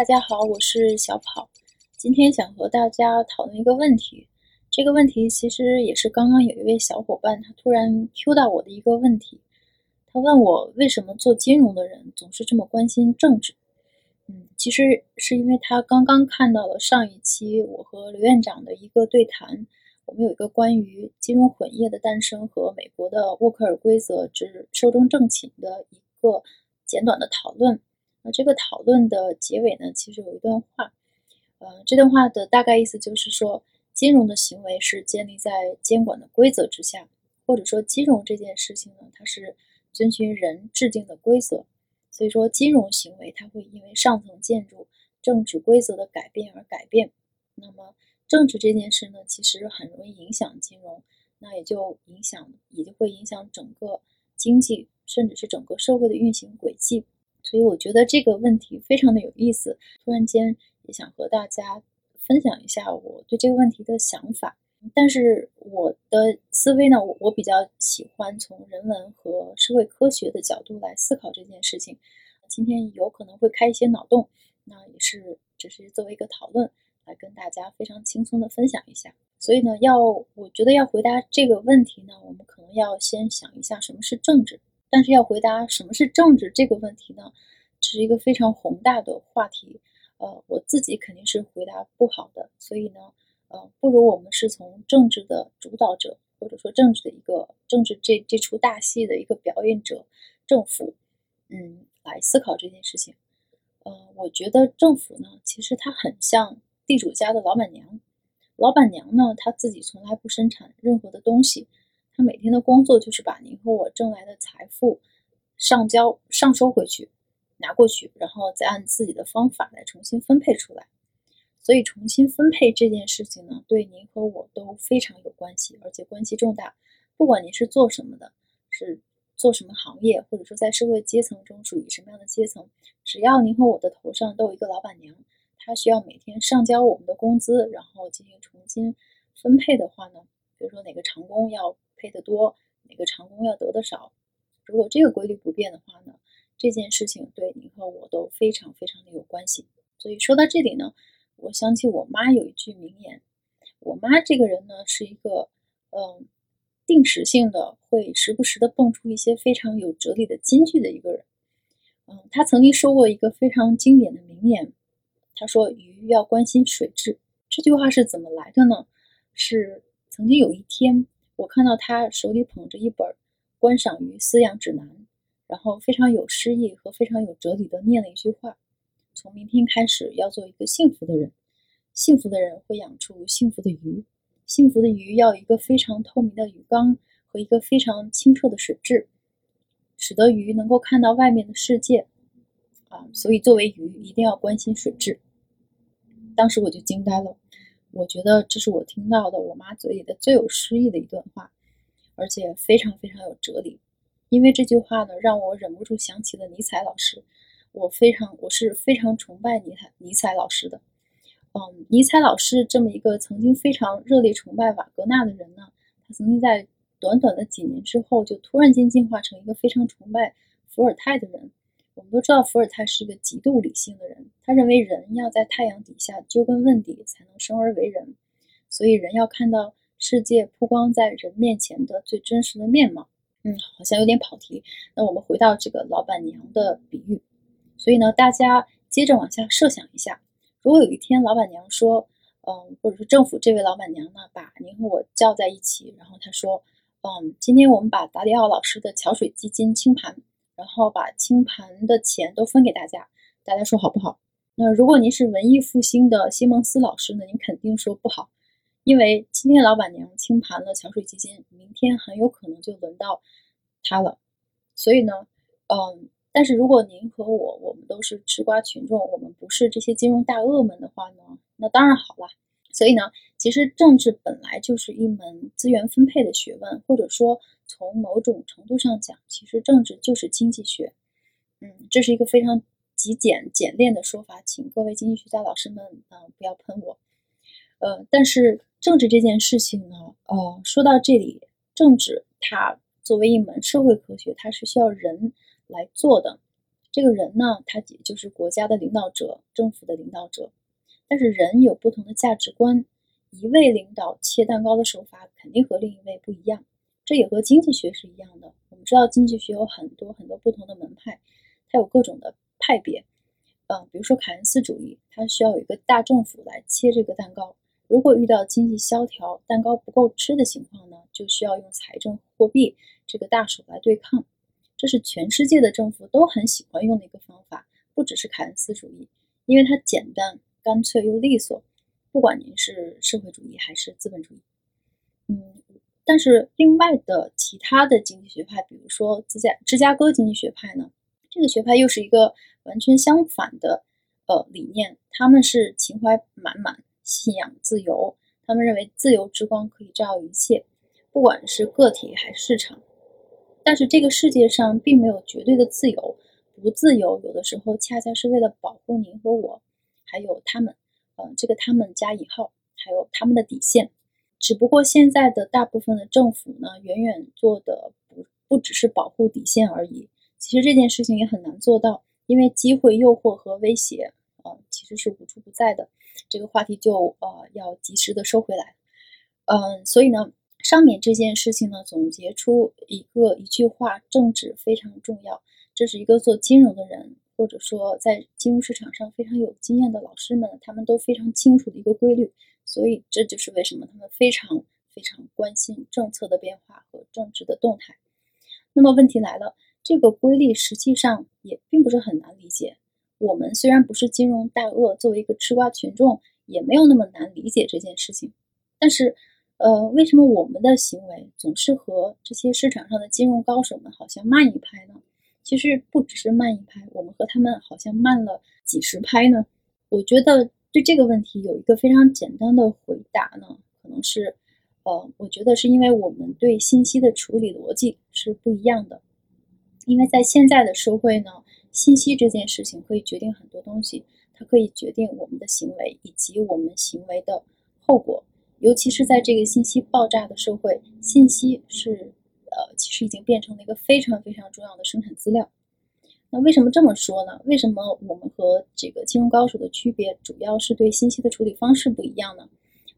大家好，我是小跑。今天想和大家讨论一个问题，这个问题其实也是刚刚有一位小伙伴他突然 Q 到我的一个问题。他问我为什么做金融的人总是这么关心政治？嗯，其实是因为他刚刚看到了上一期我和刘院长的一个对谈，我们有一个关于金融混业的诞生和美国的沃克尔规则之寿终正寝的一个简短的讨论。那这个讨论的结尾呢，其实有一段话，呃，这段话的大概意思就是说，金融的行为是建立在监管的规则之下，或者说金融这件事情呢，它是遵循人制定的规则，所以说金融行为它会因为上层建筑政治规则的改变而改变。那么政治这件事呢，其实很容易影响金融，那也就影响，也就会影响整个经济，甚至是整个社会的运行轨迹。所以我觉得这个问题非常的有意思，突然间也想和大家分享一下我对这个问题的想法。但是我的思维呢，我我比较喜欢从人文和社会科学的角度来思考这件事情。今天有可能会开一些脑洞，那也是只是作为一个讨论来跟大家非常轻松的分享一下。所以呢，要我觉得要回答这个问题呢，我们可能要先想一下什么是政治。但是要回答什么是政治这个问题呢，这是一个非常宏大的话题，呃，我自己肯定是回答不好的，所以呢，呃，不如我们是从政治的主导者，或者说政治的一个政治这这出大戏的一个表演者，政府，嗯，来思考这件事情。呃，我觉得政府呢，其实它很像地主家的老板娘，老板娘呢，她自己从来不生产任何的东西。他每天的工作就是把您和我挣来的财富上交、上收回去，拿过去，然后再按自己的方法来重新分配出来。所以，重新分配这件事情呢，对您和我都非常有关系，而且关系重大。不管您是做什么的，是做什么行业，或者说在社会阶层中属于什么样的阶层，只要您和我的头上都有一个老板娘，她需要每天上交我们的工资，然后进行重新分配的话呢，比如说哪个长工要。配的多，哪个长工要得的少？如果这个规律不变的话呢，这件事情对你和我都非常非常的有关系。所以说到这里呢，我想起我妈有一句名言。我妈这个人呢，是一个嗯，定时性的会时不时的蹦出一些非常有哲理的金句的一个人。嗯，她曾经说过一个非常经典的名言，她说：“鱼要关心水质。”这句话是怎么来的呢？是曾经有一天。我看到他手里捧着一本《观赏鱼饲养指南》，然后非常有诗意和非常有哲理的念了一句话：“从明天开始要做一个幸福的人，幸福的人会养出幸福的鱼，幸福的鱼要一个非常透明的鱼缸和一个非常清澈的水质，使得鱼能够看到外面的世界。啊，所以作为鱼一定要关心水质。”当时我就惊呆了。我觉得这是我听到的我妈嘴里的最有诗意的一段话，而且非常非常有哲理。因为这句话呢，让我忍不住想起了尼采老师。我非常，我是非常崇拜尼采尼采老师的。嗯，尼采老师这么一个曾经非常热烈崇拜瓦格纳的人呢，他曾经在短短的几年之后，就突然间进化成一个非常崇拜伏尔泰的人。我们都知道伏尔泰是个极度理性的人，他认为人要在太阳底下究根问底才能生而为人，所以人要看到世界曝光在人面前的最真实的面貌。嗯，好像有点跑题。那我们回到这个老板娘的比喻，所以呢，大家接着往下设想一下，如果有一天老板娘说，嗯，或者说政府这位老板娘呢，把您和我叫在一起，然后她说，嗯，今天我们把达里奥老师的桥水基金清盘。然后把清盘的钱都分给大家，大家说好不好？那如果您是文艺复兴的西蒙斯老师呢？您肯定说不好，因为今天老板娘清盘了桥水基金，明天很有可能就轮到他了。所以呢，嗯，但是如果您和我，我们都是吃瓜群众，我们不是这些金融大鳄们的话呢，那当然好了。所以呢，其实政治本来就是一门资源分配的学问，或者说。从某种程度上讲，其实政治就是经济学。嗯，这是一个非常极简简练的说法，请各位经济学家老师们啊不要喷我。呃，但是政治这件事情呢，呃，说到这里，政治它作为一门社会科学，它是需要人来做的。这个人呢，他也就是国家的领导者、政府的领导者。但是人有不同的价值观，一位领导切蛋糕的手法肯定和另一位不一样。这也和经济学是一样的。我们知道经济学有很多很多不同的门派，它有各种的派别。嗯，比如说凯恩斯主义，它需要有一个大政府来切这个蛋糕。如果遇到经济萧条、蛋糕不够吃的情况呢，就需要用财政货币这个大手来对抗。这是全世界的政府都很喜欢用的一个方法，不只是凯恩斯主义，因为它简单、干脆又利索。不管您是社会主义还是资本主义，嗯，但是另外的其他的经济学派，比如说芝加芝加哥经济学派呢，这个学派又是一个。完全相反的，呃，理念，他们是情怀满满，信仰自由，他们认为自由之光可以照耀一切，不管是个体还是市场。但是这个世界上并没有绝对的自由，不自由有的时候恰恰是为了保护您和我，还有他们，呃，这个他们加引号，还有他们的底线。只不过现在的大部分的政府呢，远远做的不不只是保护底线而已，其实这件事情也很难做到。因为机会、诱惑和威胁，呃，其实是无处不在的。这个话题就呃要及时的收回来。嗯，所以呢，上面这件事情呢，总结出一个一句话：政治非常重要。这是一个做金融的人，或者说在金融市场上非常有经验的老师们，他们都非常清楚的一个规律。所以这就是为什么他们非常非常关心政策的变化和政治的动态。那么问题来了。这个规律实际上也并不是很难理解。我们虽然不是金融大鳄，作为一个吃瓜群众，也没有那么难理解这件事情。但是，呃，为什么我们的行为总是和这些市场上的金融高手们好像慢一拍呢？其实不只是慢一拍，我们和他们好像慢了几十拍呢。我觉得对这个问题有一个非常简单的回答呢，可能是，呃，我觉得是因为我们对信息的处理逻辑是不一样的。因为在现在的社会呢，信息这件事情可以决定很多东西，它可以决定我们的行为以及我们行为的后果。尤其是在这个信息爆炸的社会，信息是呃，其实已经变成了一个非常非常重要的生产资料。那为什么这么说呢？为什么我们和这个金融高手的区别，主要是对信息的处理方式不一样呢？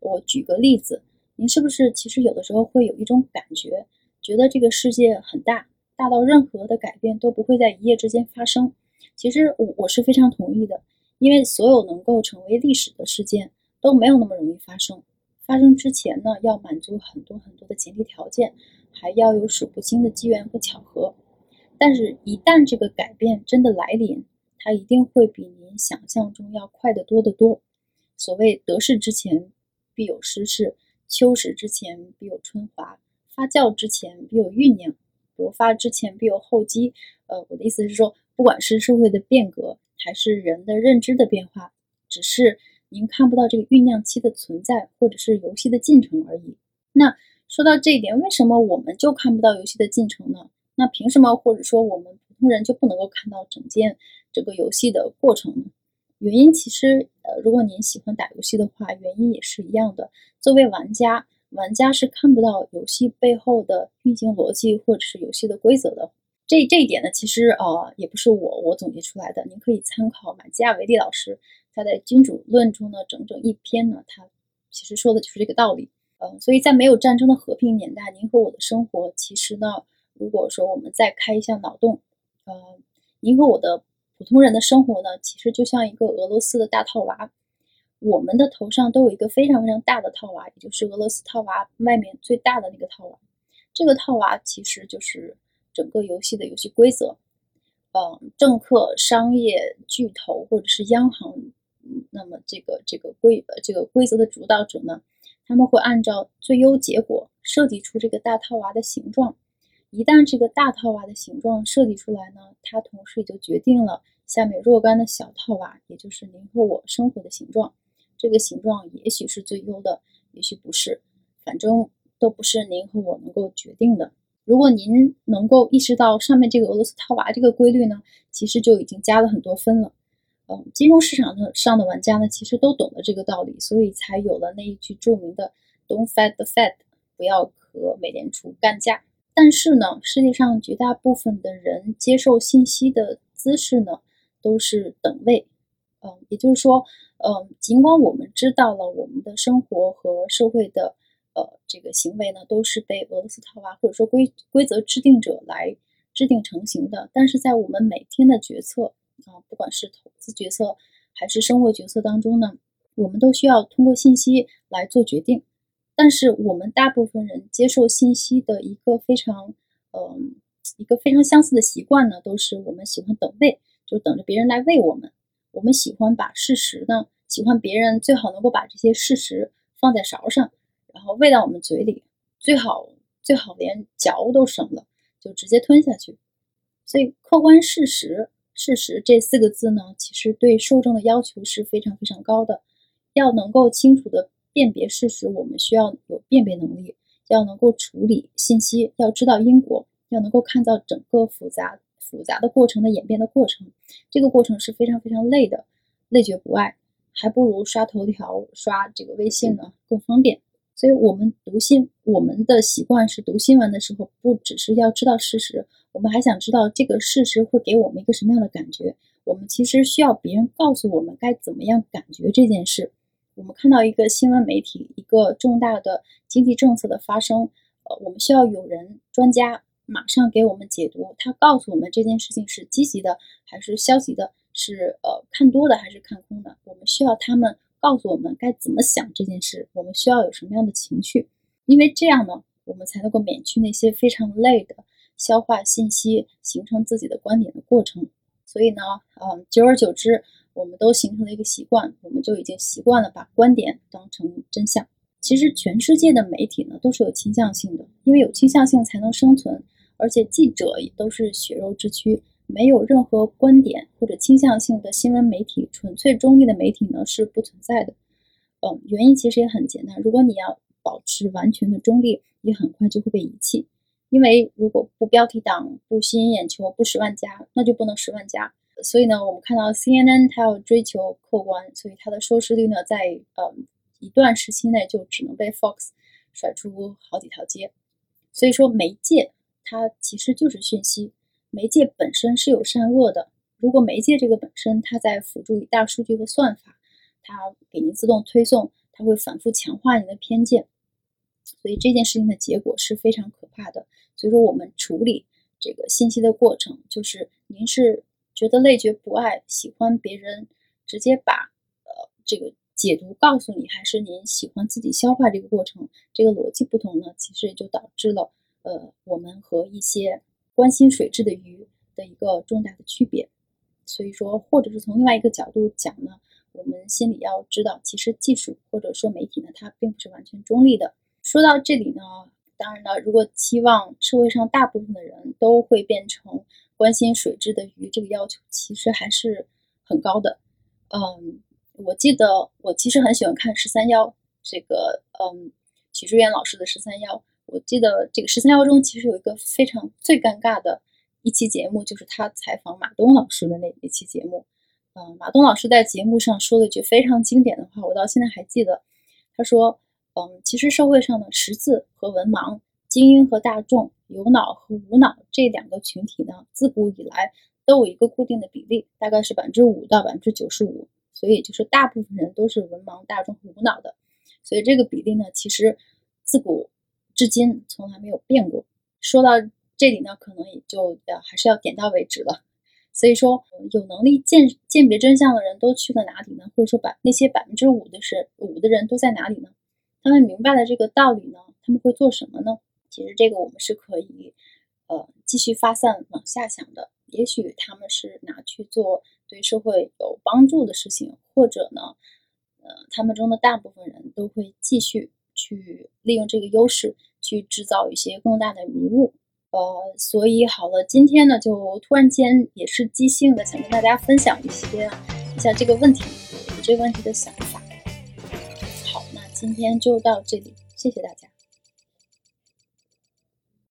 我举个例子，您是不是其实有的时候会有一种感觉，觉得这个世界很大？大到任何的改变都不会在一夜之间发生。其实我我是非常同意的，因为所有能够成为历史的事件都没有那么容易发生。发生之前呢，要满足很多很多的前提条件，还要有数不清的机缘和巧合。但是，一旦这个改变真的来临，它一定会比您想象中要快得多得多。所谓得势之前必有失势，秋实之前必有春华，发酵之前必有酝酿。勃发之前必有后机，呃，我的意思是说，不管是社会的变革，还是人的认知的变化，只是您看不到这个酝酿期的存在，或者是游戏的进程而已。那说到这一点，为什么我们就看不到游戏的进程呢？那凭什么，或者说我们普通人就不能够看到整件这个游戏的过程呢？原因其实，呃，如果您喜欢打游戏的话，原因也是一样的。作为玩家。玩家是看不到游戏背后的运行逻辑或者是游戏的规则的。这这一点呢，其实呃也不是我我总结出来的，您可以参考马基亚维利老师他在《君主论》中呢整整一篇呢，他其实说的就是这个道理。嗯，所以在没有战争的和平年代，您和我的生活其实呢，如果说我们再开一下脑洞，呃，您和我的普通人的生活呢，其实就像一个俄罗斯的大套娃。我们的头上都有一个非常非常大的套娃，也就是俄罗斯套娃外面最大的那个套娃。这个套娃其实就是整个游戏的游戏规则。嗯，政客、商业巨头或者是央行，那么这个这个规呃这个规则的主导者呢，他们会按照最优结果设计出这个大套娃的形状。一旦这个大套娃的形状设计出来呢，它同时也就决定了下面若干的小套娃，也就是您和我生活的形状。这个形状也许是最优的，也许不是，反正都不是您和我能够决定的。如果您能够意识到上面这个俄罗斯套娃这个规律呢，其实就已经加了很多分了。嗯，金融市场上的玩家呢，其实都懂得这个道理，所以才有了那一句著名的 “Don't fight the Fed”，不要和美联储干架。但是呢，世界上绝大部分的人接受信息的姿势呢都是等位。嗯，也就是说，嗯，尽管我们知道了我们的生活和社会的呃这个行为呢都是被俄罗斯套娃或者说规规则制定者来制定成型的，但是在我们每天的决策啊，不管是投资决策还是生活决策当中呢，我们都需要通过信息来做决定。但是我们大部分人接受信息的一个非常嗯一个非常相似的习惯呢，都是我们喜欢等位，就等着别人来喂我们。我们喜欢把事实呢，喜欢别人最好能够把这些事实放在勺上，然后喂到我们嘴里，最好最好连嚼都省了，就直接吞下去。所以，客观事实，事实这四个字呢，其实对受众的要求是非常非常高的。要能够清楚的辨别事实，我们需要有辨别能力，要能够处理信息，要知道因果，要能够看到整个复杂。复杂的过程的演变的过程，这个过程是非常非常累的，累觉不爱，还不如刷头条、刷这个微信呢更方便。所以，我们读新，我们的习惯是读新闻的时候，不只是要知道事实，我们还想知道这个事实会给我们一个什么样的感觉。我们其实需要别人告诉我们该怎么样感觉这件事。我们看到一个新闻媒体一个重大的经济政策的发生，呃，我们需要有人专家。马上给我们解读，他告诉我们这件事情是积极的还是消极的，是呃看多的还是看空的。我们需要他们告诉我们该怎么想这件事，我们需要有什么样的情绪，因为这样呢，我们才能够免去那些非常累的消化信息、形成自己的观点的过程。所以呢，嗯，久而久之，我们都形成了一个习惯，我们就已经习惯了把观点当成真相。其实全世界的媒体呢都是有倾向性的，因为有倾向性才能生存。而且记者也都是血肉之躯，没有任何观点或者倾向性的新闻媒体，纯粹中立的媒体呢是不存在的。嗯，原因其实也很简单，如果你要保持完全的中立，你很快就会被遗弃。因为如果不标题党、不吸引眼球、不十万加，那就不能十万加。所以呢，我们看到 CNN 它要追求客观，所以它的收视率呢在呃一段时期内就只能被 Fox 甩出好几条街。所以说媒介。它其实就是讯息，媒介本身是有善恶的。如果媒介这个本身，它在辅助于大数据和算法，它给您自动推送，它会反复强化您的偏见，所以这件事情的结果是非常可怕的。所以说，我们处理这个信息的过程，就是您是觉得累觉不爱，喜欢别人直接把呃这个解读告诉你，还是您喜欢自己消化这个过程？这个逻辑不同呢，其实也就导致了。呃，我们和一些关心水质的鱼的一个重大的区别，所以说，或者是从另外一个角度讲呢，我们心里要知道，其实技术或者说媒体呢，它并不是完全中立的。说到这里呢，当然了，如果期望社会上大部分的人都会变成关心水质的鱼，这个要求其实还是很高的。嗯，我记得我其实很喜欢看十三幺这个，嗯，许知远老师的十三幺。我记得这个十三幺中其实有一个非常最尴尬的一期节目，就是他采访马东老师的那一期节目。嗯，马东老师在节目上说了一句非常经典的话，我到现在还记得。他说：“嗯，其实社会上的识字和文盲、精英和大众、有脑和无脑这两个群体呢，自古以来都有一个固定的比例，大概是百分之五到百分之九十五。所以就是大部分人都是文盲、大众和无脑的。所以这个比例呢，其实自古。”至今从来没有变过。说到这里呢，可能也就呃还是要点到为止了。所以说，有能力鉴鉴别真相的人都去了哪里呢？或者说，百那些百分之五的是五的人都在哪里呢？他们明白了这个道理呢，他们会做什么呢？其实这个我们是可以呃继续发散往下想的。也许他们是拿去做对社会有帮助的事情，或者呢，呃，他们中的大部分人都会继续。去利用这个优势去制造一些更大的迷雾，呃，所以好了，今天呢就突然间也是即兴的，想跟大家分享一些一下这个问题，这个问题的想法。好，那今天就到这里，谢谢大家。